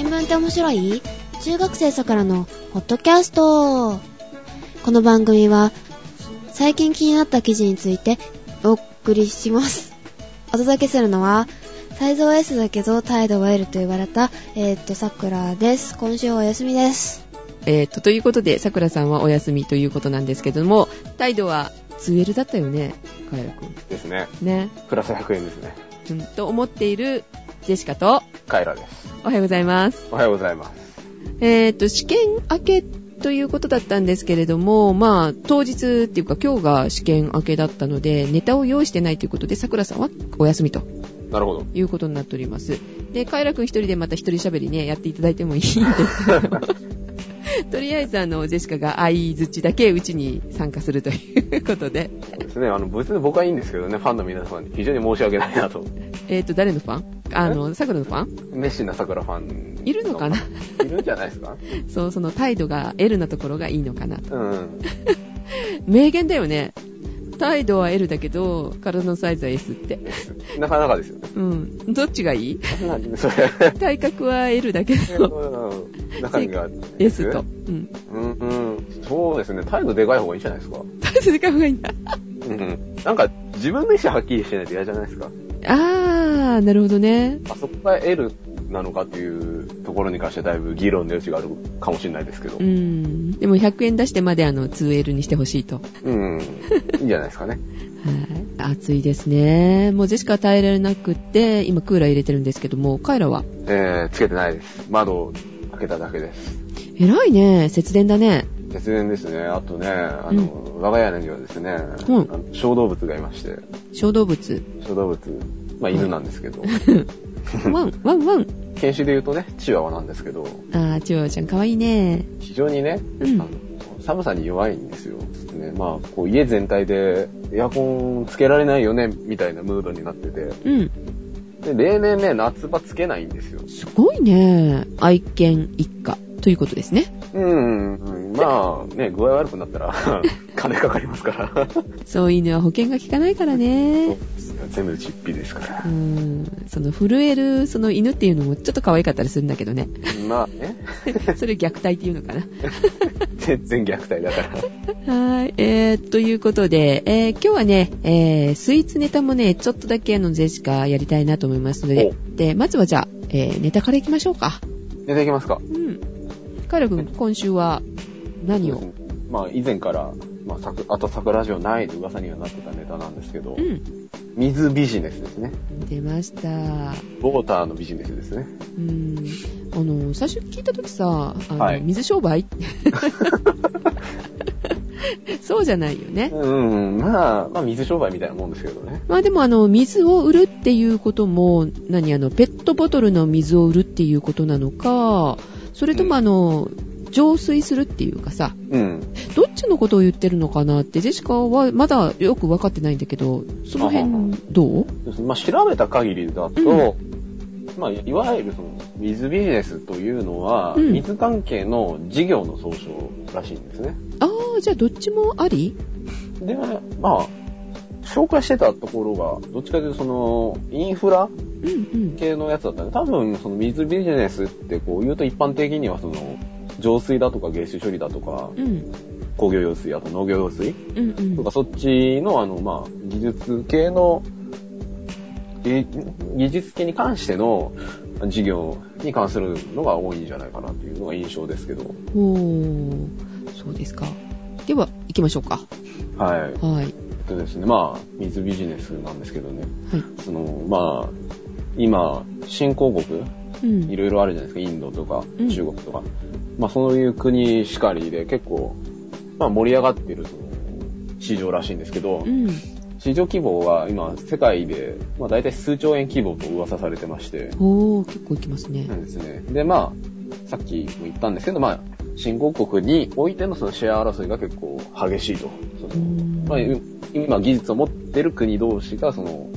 新聞って面白い？中学生さくらのポッドキャスト。この番組は最近気になった記事についてお送りします。お届けするのは、サイズは S だけど態度は L と言われた、えー、っと、さくらです。今週はお休みです。えー、と、ということで、さくらさんはお休みということなんですけども、態度は 2L だったよね、カエラくん。ですね。ね。プラス100円ですね。うん、と思っているジェシカと、カエラです。おはようございます。おはようございます。えー、と、試験明けということだったんですけれども、まあ、当日っていうか今日が試験明けだったので、ネタを用意してないということで、さくらさんはお休みとなるほど。いうことになっております。で、カエラくん一人でまた一人喋りね、やっていただいてもいいんですけど、とりあえずあの、ジェシカが相づちだけうちに参加するということで、そうですね。あの、別に僕はいいんですけどね、ファンの皆様に非常に申し訳ないなと。えー、と、誰のファン？あの、さくらのファン？熱心な桜ファン。いるのかな？いるんじゃないですか？そう、その態度が L なところがいいのかなと。うん。名言だよね。態度は L だけど、体のサイズは S って。なかなかですよね。うん。どっちがいい？体格は L だけど、うん中身が。S と。うん。うんうん。そうですね。態度でかい方がいいんじゃないですか。態度でかい方がいいんだ。うん。なんか、自分の意思はっきりしてないと嫌じゃないですか。あー、なるほどね。あそこが L なのかっていうところに関してはだいぶ議論の余地があるかもしれないですけどう。ん。でも100円出してまであの 2L にしてほしいと。うん。いいんじゃないですかね。はい。暑いですね。もうジェシカは耐えられなくって、今クーラー入れてるんですけども、カイラは？えー、つけてないです。窓を開けただけです。偉いね。節電だね。節電ですね。あとね、あの、我が家にはですね、うん小動物がいまして、小動物。小動物、まあ犬なんですけど、ワン、ワン、ワン。犬種で言うとね、チワワなんですけど、あー、チワワちゃんかわいいね。非常にね、うんあの寒さに弱いんですよ。ね、まあ、こう家全体でエアコンつけられないよね、みたいなムードになってて、うん。で、例年ね、夏場つけないんですよ。すごいね。愛犬一家ということですね。うん、うん、まあ、ね、具合悪くなったら、金かかりますから。そう犬は保険が効かないからね。全部実費ですからう。ん。その震えるその犬っていうのもちょっと可愛かったりするんだけどね。まあね、それ虐待っていうのかな。全然虐待だから。はい。えー、ということで、えー、今日はね、えー、スイーツネタもね、ちょっとだけあの、ゼシカやりたいなと思いますので、で、まずはじゃあ、えー、ネタからいきましょうか。出ていきますか。うん。カイラ君、今週は何を？まあ、以前から、まあ、さくあと桜ラジオないと噂にはなってたネタなんですけど、うん。水ビジネスですね。出ました。ウォーターのビジネスですね。うん。あの、最初聞いたときさ、あの、はい水商売？そうじゃないよね。うん、まあ、まあ、水商売みたいなもんですけどね。まあでもあの、水を売るっていうことも、何あの、ペットボトルの水を売るっていうことなのか、それともあの、浄水するっていうかさ、うん。どっちのことを言ってるのかなって、ジェシカはまだよく分かってないんだけど、その辺、どう？まあ、調べた限りだと、まあ、いわゆるその、水ビジネスというのは、うん水関係の事業の総称らしいんですね。ああ、じゃあどっちもあり？で、まあ、紹介してたところが、どっちかというとその、インフラうんうん。系のやつだったね。多分、その水ビジネスってこう言うと一般的にはその、浄水だとか下水処理だとか、うん。工業用水、あと農業用水うんうん。とか、そっちのあの、まあ、技術系の、技技術系に関しての事業に関するのが多いんじゃないかなというのが印象ですけど。おー、そうですか。では、行きましょうか。はい。はい。えっとですね、まあ、水ビジネスなんですけどね。はい。その、まあ、今、新興国、うん。いろいろあるじゃないですか、インドとかうん中国とか。まあそういう国しかりで結構、まあ盛り上がってるその市場らしいんですけどう、ん。市場規模は今世界で、まあ大体数兆円規模と噂されてまして、おー、結構行きますねな。んですね。で、まあ、さっきも言ったんですけど、まあ、新興国においてのそのシェア争いが結構激しいと。そのうんまあ、今技術を持ってる国同士がその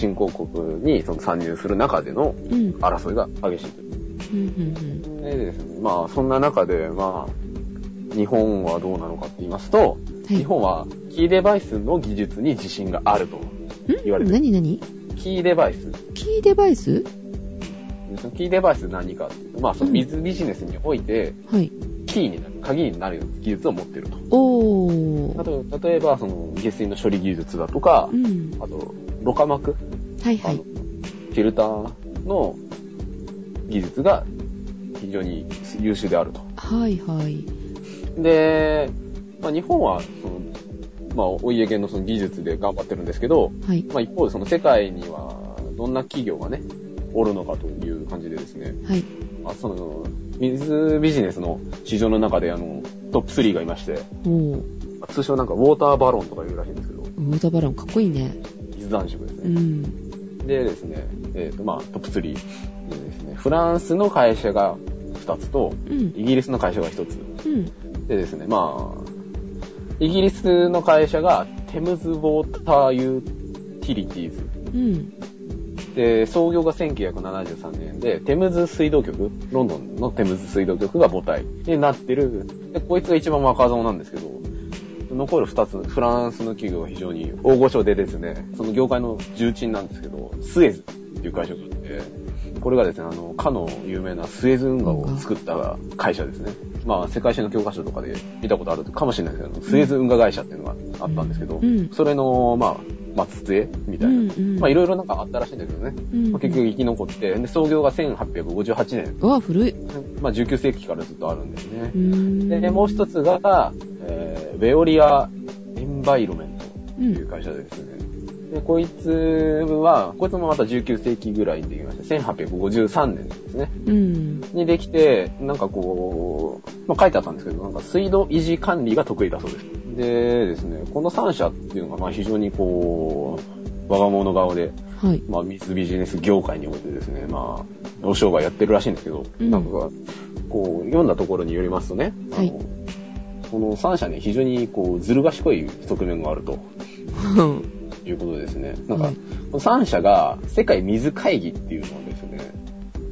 新興国にその参入する中でのうん。争いが激しいと。うんうんでですね、まあ、そんな中で、まあ、日本はどうなのかって言いますと、はい日本はキーデバイスの技術に自信があるとうん？言われてる。何何？キーデバイス。キーデバイス？そのキーデバイス何かっていうと、まあ、その水ビジネスにおいて、はい。キーになる、鍵になる技術を持ってると。おー。あと、例えば、その、下水の処理技術だとかう、ん。あと、ろ過膜、はいはい。フィルターの技術が非常に優秀であると。はいはい。で、まあ、日本は、その、まあ、お家芸のその技術で頑張ってるんですけど、はい。まあ、一方でその世界には、どんな企業がね、おるのかという感じでですね、はい。まあ、その、水ビジネスの市場の中で、あの、トップ3がいまして、通称なんかウォーターバロンとか言うらしいんですけど、ウォーターバロンかっこいいね。水男爵ですうね。ん。でですね、えっ、と、まあ、トップ3でですね、フランスの会社が2つと、うん。イギリスの会社が1つ。うん。でですね、まあ、イギリスの会社がテムズウォーターユーティリティーズ。うん。で、創業が1973年で、テムズ水道局、ロンドンのテムズ水道局が母体になってる。で、こいつが一番若造なんですけど、残る二つ、フランスの企業が非常に大御所でですね、その業界の重鎮なんですけど、スエズっていう会社があって、これがですね、あの、かの有名なスエズ運河を作った会社ですね。まあ、世界史の教科書とかで見たことあるかもしれないですけど、スエズ運河会社っていうのがあったんですけど、うんそれの、まあ、末裔みたいな。うんうんまあ、いろいろなんかあったらしいんだけどね。うんまあ、結局生き残って、で、創業が1858年。うわ、古い。まあ、19世紀からずっとあるんですねう。ん。で、もう一つが、えー、ベオリア・エンバイロメントとうんいう会社でですね。で、こいつは、こいつもまた19世紀ぐらいにできました。1853年ですね。うん。にできて、なんかこう、まあ、書いてあったんですけど、なんか水道維持管理が得意だそうです。でですね、この3社っていうのが、まあ非常にこう、我が物顔で、はい。まあ、水ビジネス業界においてですね、まあ、お商売やってるらしいんですけど、うんなんか、こう、読んだところによりますとね、はいこの3社ね、非常にこう、ずる賢い側面があるということでですね、なんか、はいこの3社が世界水会議っていうのをですね、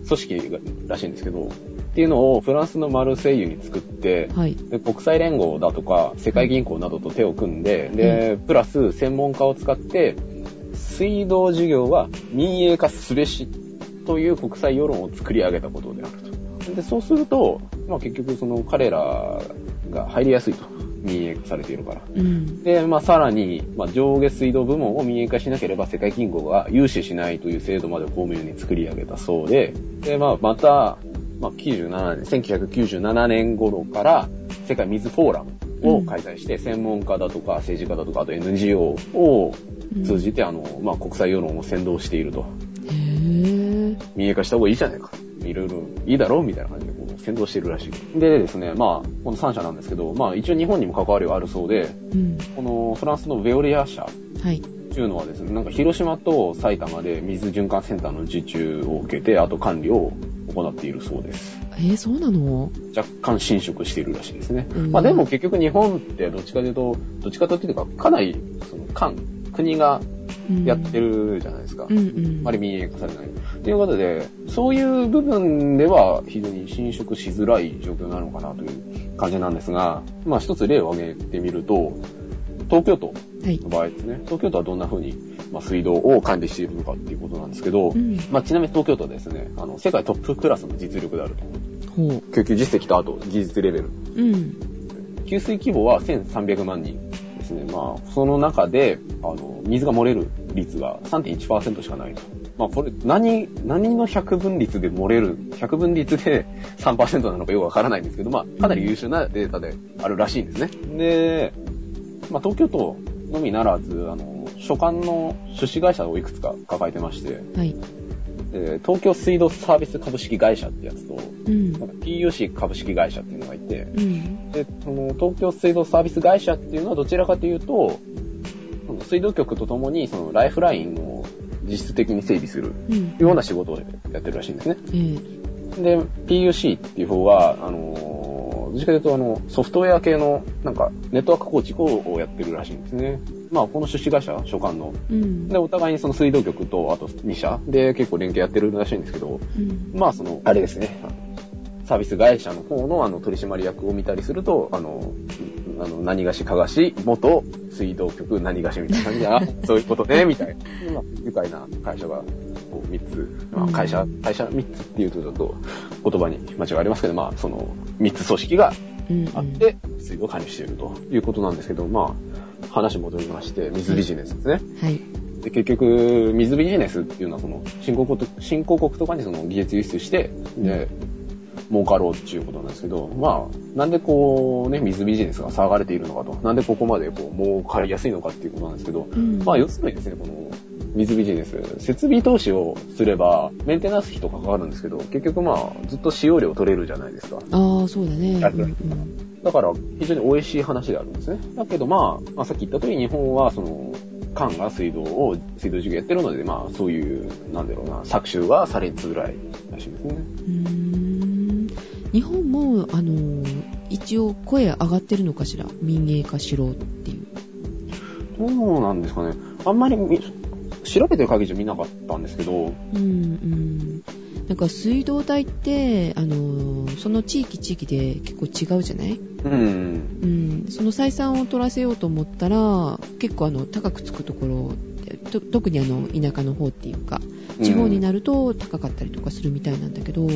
組織がらしいんですけど、っていうのをフランスのマルセイユに作って、はい。で国際連合だとか世界銀行などと手を組んで、で、プラス専門家を使って、水道事業は民営化すべしという国際世論を作り上げたことであると。で、そうすると、まあ結局その彼らが入りやすいと。民営化されているから。うん。で、まあさらに、まあ上下水道部門を民営化しなければ世界銀行が融資しないという制度まで巧妙に作り上げたそうで、で、まあまた、まあ97年、1997年頃から世界水フォーラムを開催して、専門家だとか政治家だとか、あと NGO を通じて、あの、まあ国際世論を先導していると。民営化した方がいいじゃないか。いろいろいいだろうみたいな感じで先導しているらしい。でですね、まあ、この3社なんですけど、まあ一応日本にも関わりはあるそうで、うん。このフランスのベオリア社はい。っていうのはですね、なんか広島と埼玉で水循環センターの受注を受けて、あと管理を行っているそうです。えー、そうなの？若干侵食しているらしいですね。うんまあでも結局日本ってどっちかというと、どっちかというと、かなり、その、官、国がやってるじゃないですか。うんうん。あまり民営化されない。ということで、そういう部分では非常に侵食しづらい状況なのかなという感じなんですが、まあ一つ例を挙げてみると、東京都はいの。場合ですね、東京都はどんな風に、まあ、水道を管理しているのかっていうことなんですけど、うん。まあちなみに東京都はですね、あの、世界トップクラスの実力であると。ほう。供給実績とあと技術レベル。うん。給水規模は1300万人ですね。まあ、その中で、あの、水が漏れる率が3.1%しかないと。まあ、これ、何、何の100分率で漏れる、100分率で 3%なのかよくわからないんですけど、まあ、かなり優秀なデータであるらしいんですね。で、まあ、東京都のみならず、あの、所管の出資会社をいくつか抱えてまして、はい。で東京水道サービス株式会社ってやつと、うん。PUC 株式会社っていうのがいて、うん。で、その東京水道サービス会社っていうのはどちらかというと、水道局とともにそのライフラインを実質的に整備するうん。ような仕事をやってるらしいんですね。えー、で、PUC っていう方は、あのー、どっちかというとあの、ソフトウェア系のなんかネットワーク構築をやってるらしいんですね。まあ、この出資会社、所管の。うん。で、お互いにその水道局と、あと2社で結構連携やってるらしいんですけど、うん。まあ、その、あれですね、サービス会社の方のあの取締役を見たりすると、あの、あの、何がしかがし、元水道局何がしみたいな。感じで、あ、そういうことね、みたいな、まあ、愉快な会社がこう3つ、まあうん会社、会社3つっていうとちょっと言葉に間違いありますけど、まあその3つ組織があって、水道を管理しているということなんですけど、まあ話戻りまして、水ビジネスですね。はい。で結局、水ビジネスっていうのは、その、新興国と、新興国とかにその技術輸出して、で、儲かろうっていうことなんですけど、まあ、なんでこうね、水ビジネスが騒がれているのかと、なんでここまでこう、儲かりやすいのかっていうことなんですけど、うんまあ、要するにですね、この、水ビジネス、設備投資をすれば、メンテナンス費とかかかるんですけど、結局まあ、ずっと使用料取れるじゃないですか。ああ、そうだね。やうんうんだから、非常に美味しい話であるんですね。だけどまあ、まあ、さっき言った通り、日本は、その、官が水道を、水道事業やってるので、まあ、そういう、なんだろうな、搾取はされづらいらしいですね。うーんも、あのー一応声上がってるのかしら？民営化しろっていう。どうなんですかね。あんまりみ調べてる限りじゃ見なかったんですけど、うんうん。なんか水道代って、あのーその地域地域で結構違うじゃない？うん。うん。その採算を取らせようと思ったら、結構あの、高くつくところ特にあの、田舎の方っていうか、地方になると高かったりとかするみたいなんだけど、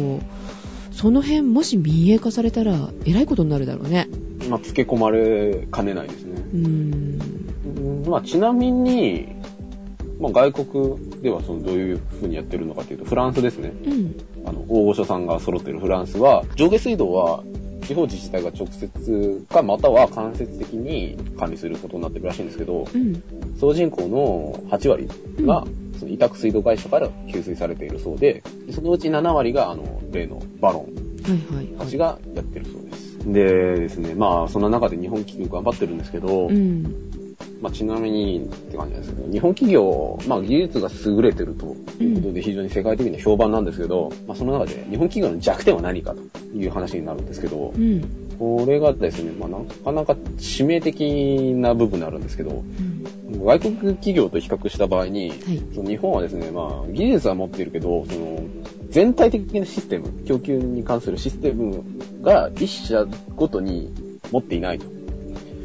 その辺もし民営化されたら、えらいことになるだろうね。まあ、つけ込まれかねないですね。うーん。うんまあ、ちなみに、まあ、外国ではそのどういう風にやってるのかというと、フランスですね。うん。あの、大御所さんが揃ってるフランスは、上下水道は地方自治体が直接か、または間接的に管理することになってるらしいんですけど、うん。総人口の8割が、その委託水道会社から給水されているそうで、でそのうち7割が、あの、例のバロンはいはいはい。たちがやってるそうです。でですね、まあ、そんな中で日本企業頑張ってるんですけど、うん。まあ、ちなみにって感じなんですけど、日本企業、まあ、技術が優れてるということで非常に世界的に評判なんですけど、まあ、その中で日本企業の弱点は何かという話になるんですけどう、ん。これがですね、まあ、なかなか致命的な部分になるんですけど、うん。外国企業と比較した場合に、はい。その日本はですね、まあ、技術は持っているけど、その、全体的なシステム、供給に関するシステムが一社ごとに持っていないと。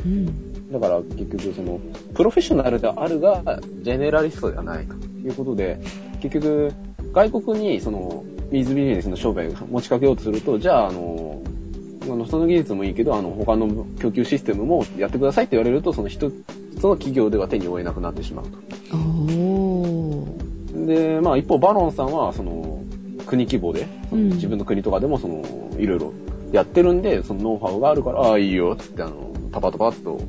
うん。だから結局その、プロフェッショナルであるが、ジェネラリストではないということで、結局、外国にその、水ビジネスの商売を持ちかけようとすると、じゃあ、あの、あのその技術もいいけど、あの、他の供給システムもやってくださいって言われると、その一つの企業では手に負えなくなってしまうと。で、まあ一方、バロンさんは、その、国規模で、自分の国とかでも、その、いろいろやってるんで、そのノウハウがあるから、ああ、いいよ、つって、あの、パパパパッと、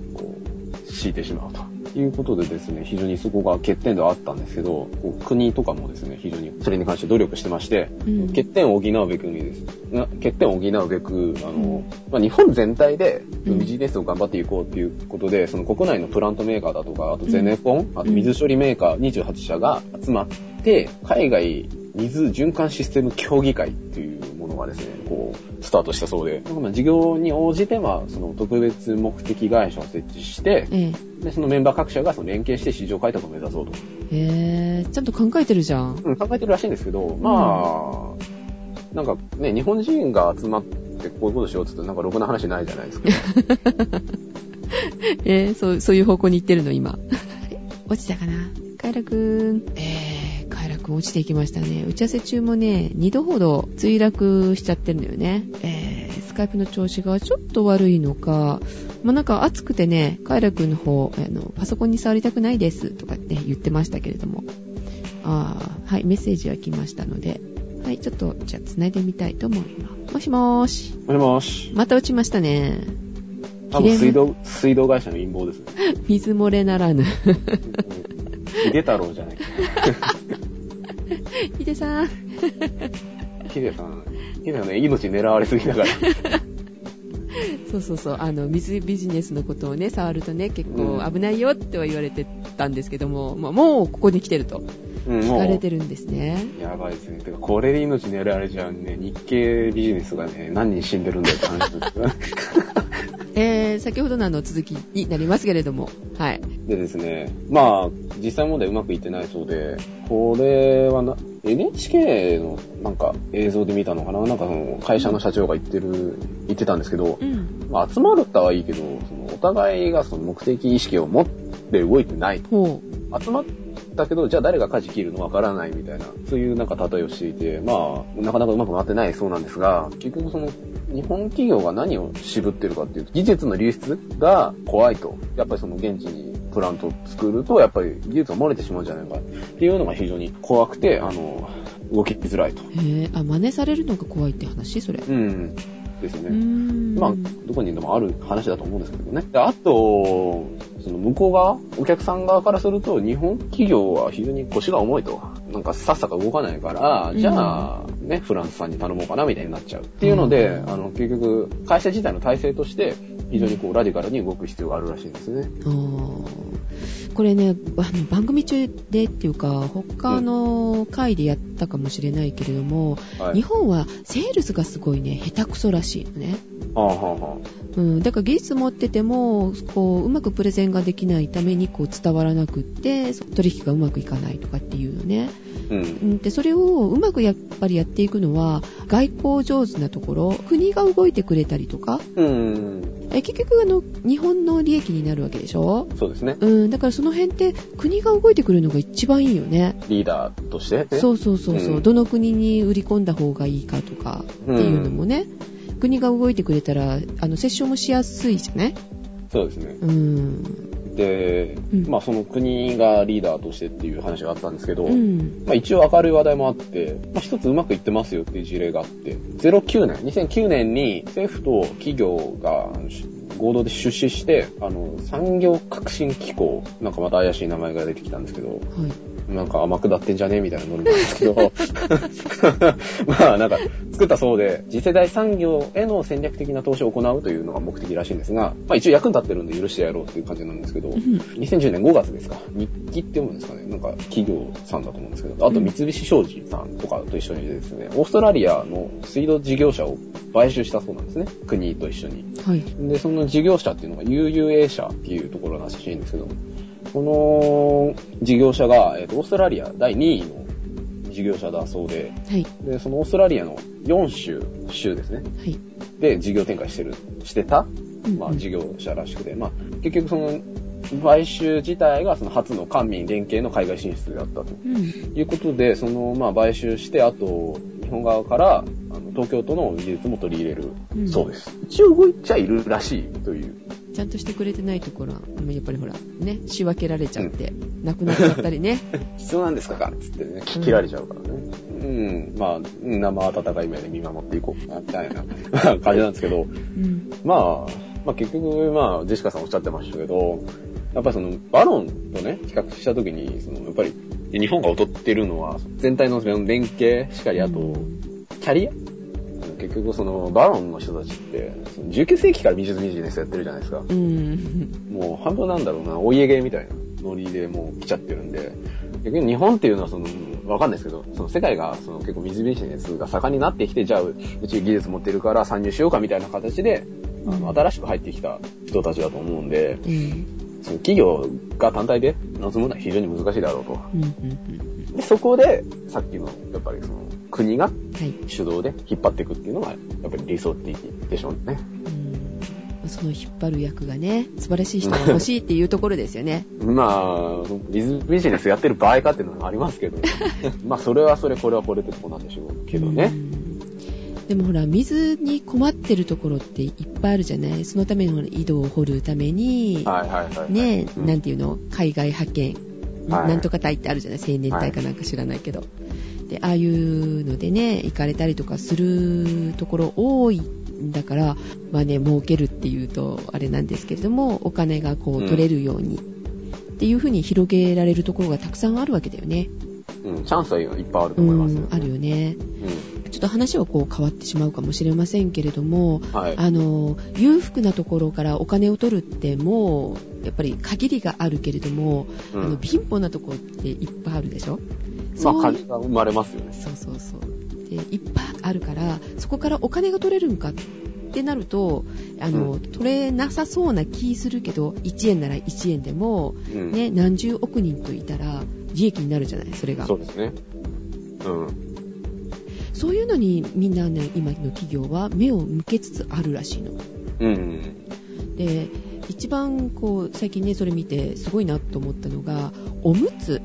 敷いてしまうと。いうことでですね、非常にそこが欠点ではあったんですけど、国とかもですね、非常にそれに関して努力してまして、うん。欠点を補うべくにです、な欠点を補うべく、あの、まあ、日本全体でうん。ビジネスを頑張っていこうということで、その国内のプラントメーカーだとか、あとゼネコン、あと水処理メーカー28社が集まって、海外水循環システム協議会っていうがですね、こう、スタートしたそうで、まあ事業に応じては、その特別目的会社を設置して、えで、そのメンバー各社がその連携して市場開拓を目指そうと。え。へー。ちゃんと考えてるじゃん。うん、考えてるらしいんですけど、まあ、なんかね、日本人が集まってこういうことしようって言ってなんかろくな話ないじゃないですか。えー、そう、そういう方向に行ってるの、今。落ちたかなカイラくん。えー、くん落ちていきましたね。打ち合わせ中もね、2度ほど墜落しちゃってるのよね。えー、スカイプの調子がちょっと悪いのか、まあ、なんか暑くてね、カイラくんの方、あの、パソコンに触りたくないですとかって言ってましたけれども。あー、はい、メッセージは来ましたので。はい、ちょっと、じゃあ繋いでみたいと思います。もしもーし。もしもし。また落ちましたね。多分水道、水道会社の陰謀ですね。水漏れならぬ。ヒデ太郎じゃないか。ヒデさん。ヒデさん、ヒデさんね、命狙われすぎだから。そうそうそう、あの、水ビジネスのことをね、触るとね、結構うん危ないよっては言われてたんですけども、まあ、もうここに来てるとうん、聞。かれてるんですね。やばいですね。てか、これで命狙われちゃうね、日系ビジネスがね、何人死んでるんだよって話ですよ。えー、先ほどのあの続きになりますけれども、はい。でですね、まあ、実際問題うまくいってないそうで、これはな、NHK のなんか映像で見たのかな？なんかその会社の社長が言ってる、言ってたんですけどう、ん。まあ、集まるったはいいけど、そのお互いがその目的意識を持って動いてないと。ほ集まっったけど、じゃあ誰が舵切るのわからないみたいな、そういうなんか例えをしていて、まあ、なかなかうまく回ってないそうなんですが、結局その、日本企業が何を渋ってるかっていうと、技術の流出が怖いと。やっぱりその現地にプラントを作ると、やっぱり技術が漏れてしまうんじゃないかっていうのが非常に怖くて、あの、動きづらいと。へえ、あ、真似されるのが怖いって話それ。うん。ですうーね。ん。まあ、どこにでもある話だと思うんですけどね。であと、その向こう側、お客さん側からすると、日本企業は非常に腰が重いと。なんかさっさか動かないから、じゃあ、ね、フランスさんに頼もうかなみたいになっちゃう。っていうので、うんあの、結局、会社自体の体制として、非常にこう、ラディカルに動く必要があるらしいんですね。あーこれね、あの番組中でっていうか、他の回でやったかもしれないけれども、はい。日本はセールスがすごいね、下手くそらしいのね。はあはあはうん、だから技術持ってても、こう、うまくプレゼンができないために、こう、伝わらなくって、取引がうまくいかないとかっていうのね。あ。うん。うんで、それをうまくやっぱりやっていくのは、外交上手なところ、国が動いてくれたりとか、うん。え結局、あの、日本の利益になるわけでしょ？そうですね。うん、だからその辺って、国が動いてくるのが一番いいよね。リーダーとして、ね。そうそうそうそう、うんどの国に売り込んだ方がいいかとかっていうのもね、国が動いてくれたら、あの、折衝もしやすいじゃない？そうですね。うん。で、うんまあその国がリーダーとしてっていう話があったんですけど、うん。まあ一応明るい話題もあって、まあ一つうまくいってますよっていう事例があって、09年、2009年に政府と企業が合同で出資して、あの、産業革新機構、なんかまた怪しい名前が出てきたんですけど、はい。なんか甘くなってんじゃねえみたいなノリなんですけど、まあなんか作ったそうで、次世代産業への戦略的な投資を行うというのが目的らしいんですが、まあ一応役に立ってるんで許してやろうっていう感じなんですけど、2010年5月ですか、日記って読むんですかね、なんか企業さんだと思うんですけど、あと三菱商事さんとかと一緒にですね、オーストラリアの水道事業者を買収したそうなんですね、国と一緒に。はい。で、その事業者っていうのが UUA 社っていうところらしいんですけど、この事業者が、えっとオーストラリア第2位の事業者だそうで、はい。で、そのオーストラリアの4州、州ですね、はい。で事業展開してる、してた、まあうん事業者らしくて、まあ結局その、買収自体がその初の官民連携の海外進出だったとうん。いうことで、その、まあ買収して、あと、日本側から、あの東京都の技術も取り入れるうんそうです。一応動いちゃいるらしいという。ちゃんとしてくれてないところは、やっぱりほら、ね、仕分けられちゃって、なくなっちゃったりね。必要なんですかかつってね、切られちゃうからね。うん、まあ、うん生温かい目で見守っていこうかな、みたいな。感じなんですけど、うん。まあ、まあ結局、まあ、ジェシカさんおっしゃってましたけど、やっぱりその、バロンとね、比較したときに、その、やっぱり、日本が劣ってるのは、全体の連携しかり、あと、キャリア結局その、バロンの人たちって、その19世紀から美術ビジネスやってるじゃないですか。うん。もう半分なんだろうな、お家芸みたいなノリでもう来ちゃってるんで、逆に日本っていうのはその、わかんないですけど、その世界がその結構水ビジネスが盛んになってきて、じゃあうち技術持ってるから参入しようかみたいな形で、あの、新しく入ってきた人たちだと思うんで、うん。その企業が単体で望むのは非常に難しいだろうと。うん。うん。で、そこで、さっきの、やっぱりその、国がはい。主導で引っ張っていくっていうのが、やっぱり理想的でしょうね。うん。その引っ張る役がね、素晴らしい人が欲しいっていうところですよね。まあ、ビズビジネスやってる場合かっていうのはありますけど、まあ、それはそれ、これはこれってとこなんでしょうけどね。うんでもほら、水に困ってるところっていっぱいあるじゃない？そのための井戸を掘るために、はいはいはい。ね、うんなんていうの？海外派遣、はいなんとか隊ってあるじゃない？青年隊かなんか知らないけど。で、ああいうのでね、行かれたりとかするところ多いんだから、まあね、儲けるっていうとあれなんですけれども、お金がこううん取れるように、っていう風に広げられるところがたくさんあるわけだよね。うん、チャンスはいっぱいあるとう思いますよ、ん、あるよね。うちょっと話はこう変わってしまうかもしれませんけれども、ん。はい。あの、裕福なところからお金を取るってもう、やっぱり限りがあるけれども、うんあの貧乏なところっていっぱいあるでしょ？まあ、そういう感じが生まれますよね。そうそうそう。で、いっぱいあるから、そこからお金が取れるんかってなると、あの、う取れなさそうな気するけど、1円なら1円でも、うん。ね、何十億人といたら、利益になるじゃない、それが。そうですね。うん。そういうのにみんなね、今の企業は目を向けつつあるらしいの。うん。で、一番こう、最近ね、それ見てすごいなと思ったのが、おむつ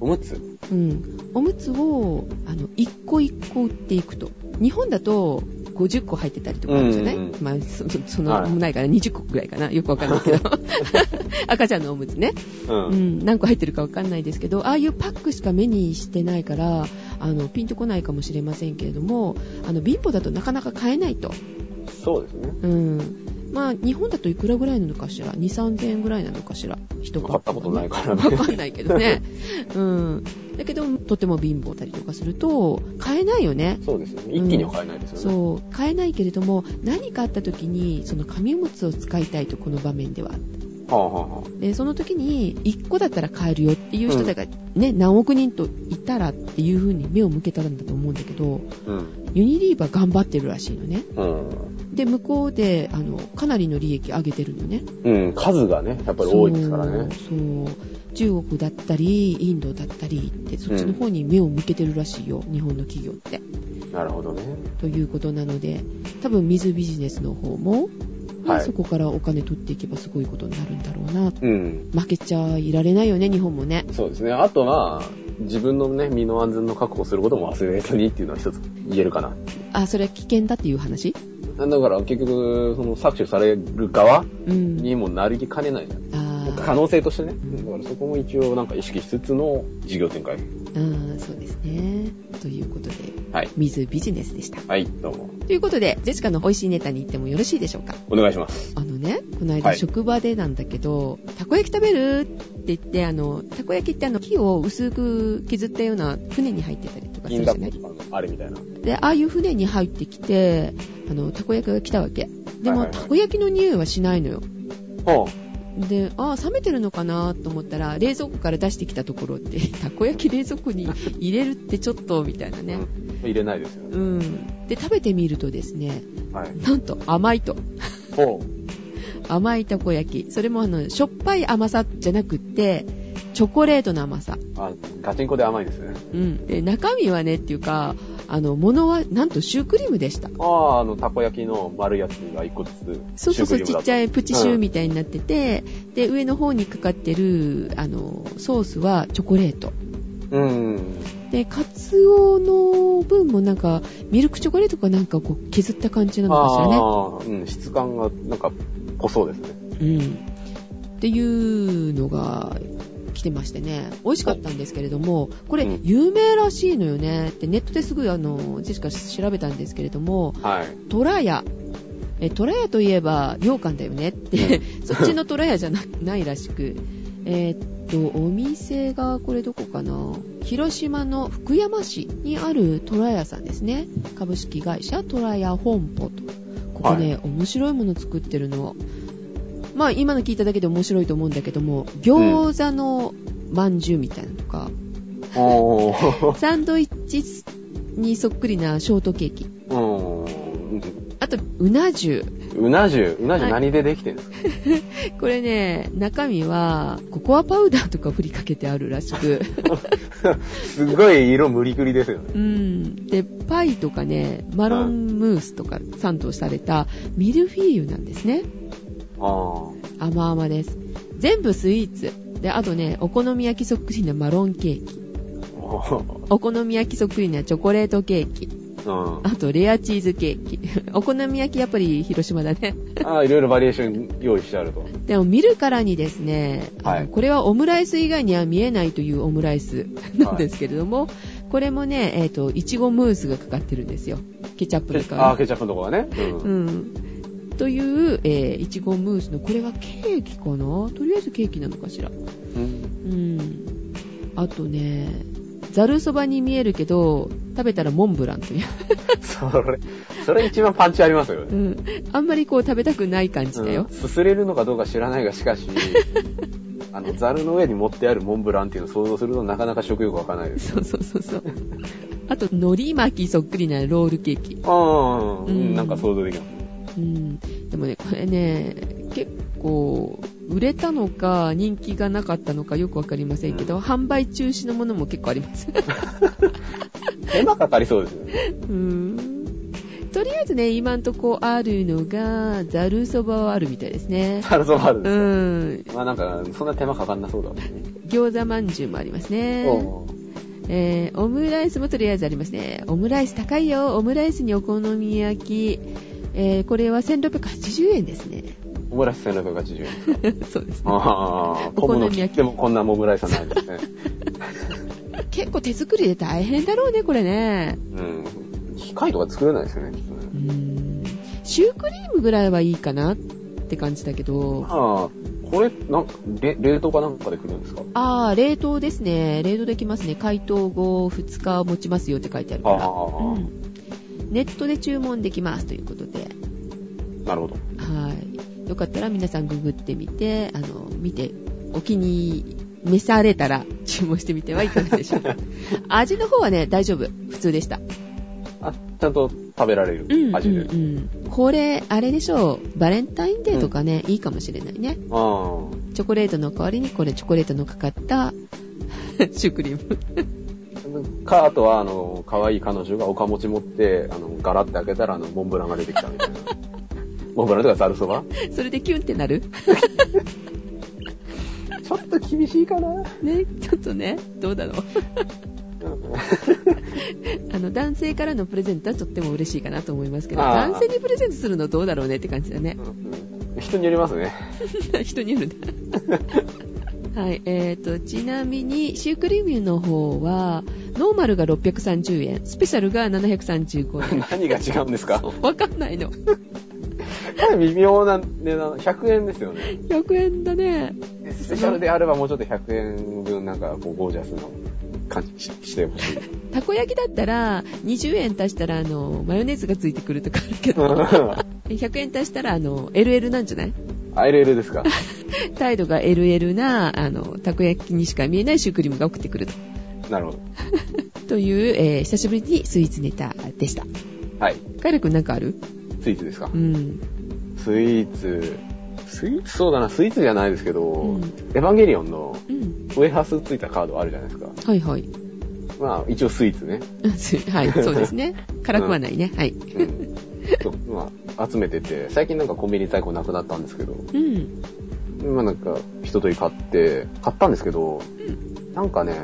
おむつ？うん。おむつを、あの、一個一個売っていくと。日本だと、50個入ってたりとかあるじゃない、うんうんまあ、そそその、はいもないから20個くらいかな。よくわかんないけど。赤ちゃんのおむつね。う。うんん、何個入ってるかわかんないですけど、ああいうパックしか目にしてないから、あの、ピンとこないかもしれませんけれども、あの、貧乏だとなかなか買えないと。そうですね。うん。まあ、日本だといくらぐらいなのかしら ?2、3000円ぐらいなのかしら？一買ったことないからねわかんないけどね。うん。だけど、とても貧乏だりとかすると、買えないよね。そうですよね。一気には買えないですよね。そう。買えないけれども、何かあった時に、その紙おむつを使いたいと、この場面では。で、その時に、1個だったら買えるよっていう人がね、何億人といたらっていう風に目を向けたんだと思うんだけど、あ、うん。ユニリーバー頑張ってるらしいのね。うん。で、向こうで、あの、かなりの利益上げてるのね。うん、数がね、やっぱり多いですからね。そう。そう中国だったり、インドだったりって、そっちの方に目を向けてるらしいよ、日本の企業って。なるほどね。ということなので、多分水ビジネスの方も、はいそこからお金取っていけばすごいことになるんだろうな。うん。負けちゃいられないよね、日本もね。そうですね。あとは、自分のね、身の安全の確保することも忘れずにっていうのは一つ言えるかな。あ、それは危険だっていう話？だから結局、その搾取される側うん。にもなりかねないじゃん。あ可能性としてね。んだからそこも一応なんか意識しつつの事業展開。そうですね。ということで、はい。水ビジネスでした。はい、どうも。ということで、ジェシカの美味しいネタに行ってもよろしいでしょうか？お願いします。あのね、この間はい職場でなんだけど、たこ焼き食べるって言って、あの、たこ焼きってあの、木を薄く削ったような船に入ってたりとかす銀るじゃない？あれみたいな。で、ああいう船に入ってきて、あの、たこ焼きが来たわけ。でも、はいはいはいたこ焼きの匂いはしないのよ。ほで、ああ、冷めてるのかなと思ったら、冷蔵庫から出してきたところって、たこ焼き冷蔵庫に入れるってちょっと、みたいなう。ね。うん入れないですよね。うん。で、食べてみるとですね、はい。なんと甘いと。ほ 甘いたこ焼き。それもあの、しょっぱい甘さじゃなくって、チョコレートの甘さ。う。あ、ガチンコで甘いですね。うん。で、中身はね、っていうか、あの、ものは、なんとシュークリームでした。ああ、あの、たこ焼きの丸いやつが一個ずつ。そうそうそう、ちっちゃい。いプチシューみたいになってて、で、上の方にかかってる、あの、ソースはチョコレート。うん。で、カツオの分もなんか、ミルクチョコレートかなんかこう削った感じなのかしらね。ああ、うん、質感がなんか濃そうですね。うん。っていうのが来てましてね、美味しかったんですけれども、これうん有名らしいのよねってネットですぐあの、ジェシカ調べたんですけれども、はい。トラヤ。え、トラヤといえば羊羹だよねって、そっちのトラヤじゃなないらしく、えーっと、お店がこれどこかな？広島の福山市にあるトラヤさんですね。株式会社トラヤ本舗と。ここね、は面白いもの作ってるの。まあ今の聞いただけで面白いと思うんだけども、餃子のまんじゅうみたいなのとか、おー。サンドイッチにそっくりなショートケーキ。うん。あと、うな重。うな重、うな重はい何でできてるんですか、これね、中身は、ココアパウダーとか振りかけてあるらしく。すっごい色無理くりですよね。うん。で、パイとかね、マロンムースとか賛同されたミルフィーユなんですね。あ甘々です。全部スイーツ。で、あとね、お好み焼きそっくりなマロンケーキ。あ。お好み焼きそっくりなチョコレートケーキ。うん。あと、レアチーズケーキ。お好み焼きやっぱり広島だね。ああ、いろいろバリエーション用意してあると。でも見るからにですね、あのはいこれはオムライス以外には見えないというオムライスなんですけれども、これもね、えっ、と、いちごムースがかかってるんですよ。ケチャップとああ、か。ケチャップのとこがね。う。うんん。という、えーいちごムースの、これはケーキかな？とりあえずケーキなのかしら。うんうん。あとね、ざるそばに見えるけど、食べたらモンブランという。それ、それ一番パンチありますよね。うん。あんまりこう食べたくない感じだようん。すすれるのかどうか知らないが、しかし、あの、ザルの上に持ってあるモンブランっていうのを想像するとなかなか食欲わかないです。そうそうそうそう。あと、海苔巻きそっくりなロールケーキ。ああ、ううんん、なんか想像できますね。うん。でもね、これね、結構、売れたのか、人気がなかったのかよくわかりませんけど、うん販売中止のものも結構あります。手間かかりそうですよね。うん。とりあえずね、今んとこあるのが、ざるそばはあるみたいですね。ザルそばあるんうですよ。ん。まあなんか、そんな手間かかんなそうだもんね。餃子まんじゅうもありますね。おえー、オムライスもとりあえずありますね。オムライス高いよ。オムライスにお好み焼き。えー、これは1680円ですね。オムライス1680円ですか？そうですね。ああ、お好み焼き昆布の切ってもこんなオムライスはないですね。結構手作りで大変だろうね、これね。うん。機械とか作れないですよね、きっとうね。ーん。シュークリームぐらいはいいかなって感じだけど。ああ、これ、なんか、れ冷凍かなんかで来るんですか？あー、冷凍ですね。冷凍できますね。解凍後2日持ちますよって書いてあるから。ああうんネットで注文できますということで。なるほど。はい。よかったら皆さんググってみて、あの、見て、お気に召されたら注文してみてはいかがでしょうか。味の方はね、大丈夫。普通でした。あ、ちゃんと食べられるうん、味で。うん、うん。これ、あれでしょう。バレンタインデーとかね、いいかもしれないね。あチョコレートの代わりにこれチョコレートのかかった シュークリーム。あ。か、あとは、あの、可愛い彼女がおかもち持って、あの、ガラって開けたら、あの、モンブランが出てきたみたいな。モンブランとかザルそばそれでキュンってなる？ちょっと厳しいかな。ね、ちょっとね、どうだろう。あの、男性からのプレゼントはとっても嬉しいかなと思いますけど、男性にプレゼントするのどうだろうねって感じだね。うん人によりますね。人によるんだ。はい、えーと、ちなみに、シュークリームの方は、ノーマルが630円、スペシャルが735円。何が違うんですか？わかんないの。微妙な値段、100円ですよね。100円だね。スペシャルであればもうちょっと100円分なんかこうゴージャスな感じししてほしい。たこ焼きだったら、20円足したら、あの、マヨネーズがついてくるとかあるけど、あ、100円足したら、あの、LL なんじゃない？LL ですか？態度が LL な、あの、たこ焼きにしか見えないシュークリームが送ってくると。なるほど。という、えー久しぶりにスイーツネタでした。はい。カイラくんなんかある？スイーツですか？う。ん。スイーツ、スイーツそうだな、スイーツじゃないですけど、うんエヴァンゲリオンのうん。ウェハースついたカードあるじゃないですか。はいはい。まあ、一応スイーツね。はい、そうですね。辛くはないね。はい。うん。そうまあ、集めてて、最近なんかコンビニ在庫なくなったんですけど、うん。まあなんか、一通り買って、買ったんですけど、なんかね、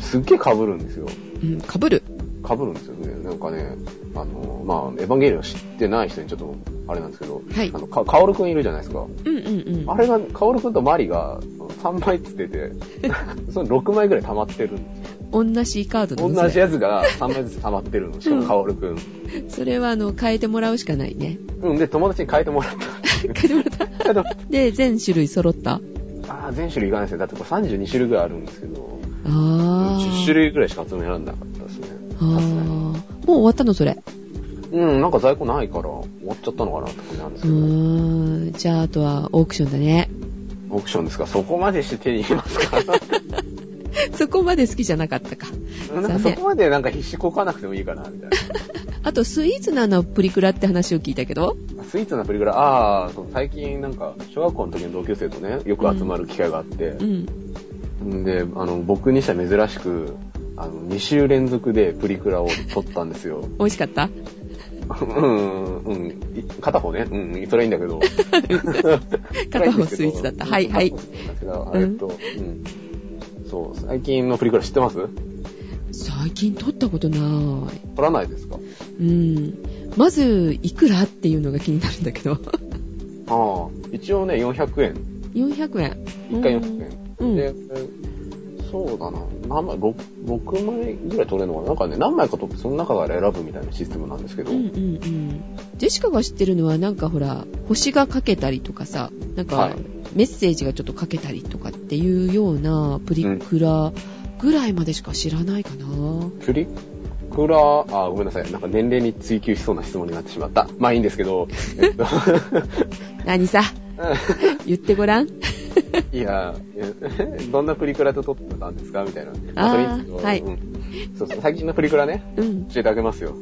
すっげえ被るんですよ。うん、かぶる？被るんですよね。なんかね、あの、まあ、エヴァンゲリオン知ってない人にちょっと、あれなんですけど、はいあの、か、カオルくんいるじゃないですか。うんうんうん。あれが、カオルくんとマリが3枚つってて、その6枚ぐらい溜まってるんです同じカードよ。同じやつが3枚ずつ溜まってるの。しかもカオルくん。それは、あの、変えてもらうしかないね。うん、で、友達に変えてもらった。変えてもらった。で、全種類揃ったああ、全種類いかないですね。だってこれ32種類ぐらいあるんですけど、あー。10種類ぐらいしか集められなかっあー。もう終わったのそれ？うん、なんか在庫ないから終わっちゃったのかなって感じなんですうけど、ーん。じゃあ、あとは、オークションだね。オークションですか？そこまでして手に入れますか？そこまで好きじゃなかったか。なんかそこまでなんか必死こかなくてもいいかな、みたい あと、スイーツなのプリクラって話を聞いたけど？な。スイーツなプリクラ、ああ、最近なんか、小学校の時の同級生とね、よく集まる機会があってう、ん。ん、で、あの、僕にしては珍しく、あの、2週連続でプリクラを撮ったんですよ。美味しかった？うん、うん、い片方ね、うん、それはいいんだけど。片方スイーツだった。はいはい。そう、最近のプリクラ知ってます？最近撮ったことない。撮らないですか？うん。まず、いくらっていうのが気になるんだけど。ああ、一応ね、400円。400円。1回400円。うん。で、そうだな、何枚、6, 6枚ぐらい取れるのかな？なんかね、何枚か取ってその中から選ぶみたいなシステムなんですけど、うんうんうん。ジェシカが知ってるのはなんかほら、星がかけたりとかさ、なんか、はいメッセージがちょっとかけたりとかっていうようなプリクラぐらいまでしか知らないかな。プリクラ、あ、ごめんなさい。なんか年齢に追求しそうな質問になってしまった。まあいいんですけど、えっと、何さ、言ってごらん。いや、えどんなプリクラと撮ってたんですか？みたいな。まあーそれいいんですけどはいうんそうそう、最近のプリクラね、うん。教えてあげますよ。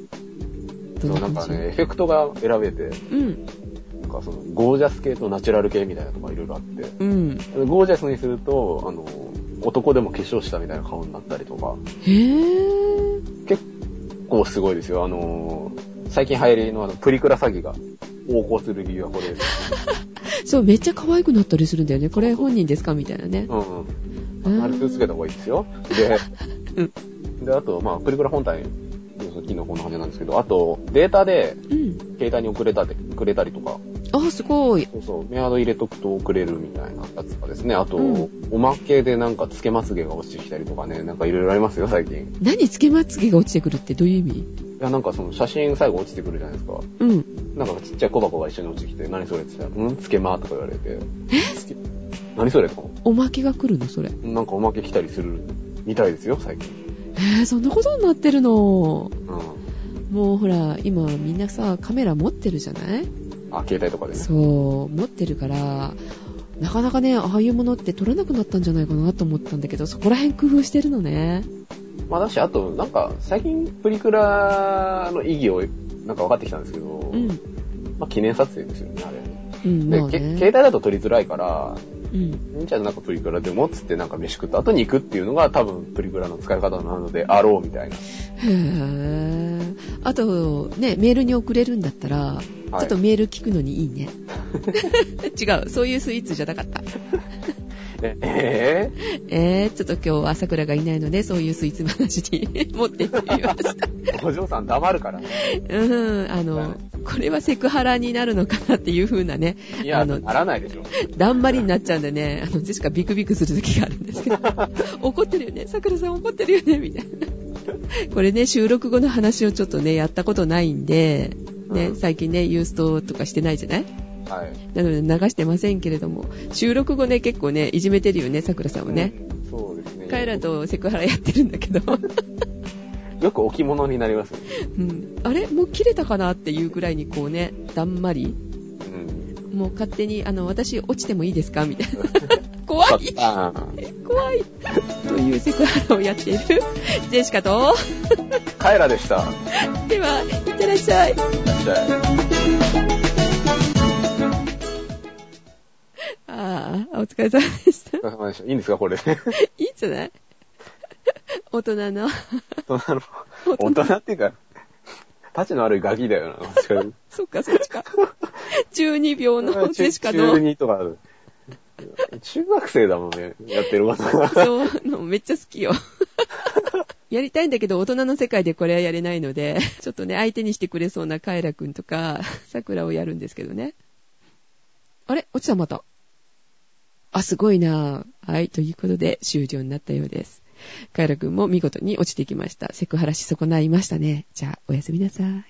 どそう、んなんかね、エフェクトが選べて、うん。なんかその、ゴージャス系とナチュラル系みたいなとかいろいろあって、うん。ゴージャスにすると、あの、男でも化粧したみたいな顔になったりとか、へぇ結構すごいですよ。あのー最近流行りのあの、プリクラ詐欺が横行する理由はこれです。そう、めっちゃ可愛くなったりするんだよね。これ本人ですか？みたいなね。うんうん。うんあれす気をつけた方がいいですよ。で、で、あと、まあ、プリクラ本体、機能こんな感じなんですけど、あと、データで、うん。携帯に送れたり、くれたりとか、あ、すごい。そうそう、メアド入れとくと送れるみたいなやつとかですね。あと、うんおまけでなんか、つけまつげが落ちてきたりとかね、なんかいろいろありますよ、最近。い何つけまつげが落ちてくるってどういう意味？や、なんかその写真最後落ちてくるじゃないですか。うん。なんかちっちゃい小箱が一緒に落ちてきて、何それって言ったら、うん？つけまとか言われて。つけ何それとか。おまけが来るのそれ。なんかおまけ来たりするみたいですよ、最近。えー、そんなことになってるの？うん。もうほら、今みんなさ、カメラ持ってるじゃない？あ、携帯とかでね。そう、持ってるから、なかなかね、ああいうものって撮らなくなったんじゃないかなと思ったんだけど、そこら辺工夫してるのね。まあだし、あと、なんか、最近プリクラの意義を、なんか分かってきたんですけど、うん。まあ記念撮影ですよね、あれ。うん、ね。携帯だと撮りづらいから、うん。じゃあなんかプリクラでもっつってなんか飯食った後に行くっていうのが多分プリクラの使い方なのであろうみたいな。へぇあと、ね、メールに送れるんだったら、ちょっとメール聞くのにいいね。違う、そういうスイーツじゃなかった。えええー、ちょっと今日は桜がいないので、そういうスイーツ話に持ってってみました。ー、お嬢さん黙るからね。うん、あの、これはセクハラになるのかなっていう風なね、いや、あのならないでしょ。だんまりになっちゃうんでね、あの、ジェシカビクビクする時があるんですけど、怒ってるよね、桜さん怒ってるよね、みたいな。これね、収録後の話をちょっとね、やったことないんで、ね、うん最近ね、ユーストとかしてないじゃないはい。なので流してませんけれども、収録後ね、結構ね、いじめてるよね、桜さんをね。うん。そうですね。カエラとセクハラやってるんだけど、よく置物になりますね。うん、あれ？もう切れたかなっていうぐらいにこうね、だんまり、うん。もう勝手に、あの、私落ちてもいいですか？みたいな。怖いあ怖いというセクハラをやっているジェシカと、ーカエラでした。いでは、いってらっしゃい。らっしゃい。お疲れ様でした。お疲れ様でした。いいんですか、これで。いいんじゃない？大人の。大人の、大人っていうか、立ちの悪いガキだよな。確かにそっか、そっちか。12秒のジェシカ中の。二とか、中学生だもんね、やってることが。そう、のめっちゃ好きよ。やりたいんだけど、大人の世界でこれはやれないので、ちょっとね、相手にしてくれそうなカエラくんとか、桜をやるんですけどね。あれ？落ちたまた。あ、すごいなぁ。はい、ということで終了になったようです。カエラ君も見事に落ちてきました。セクハラし損ないましたね。じゃあ、おやすみなさい。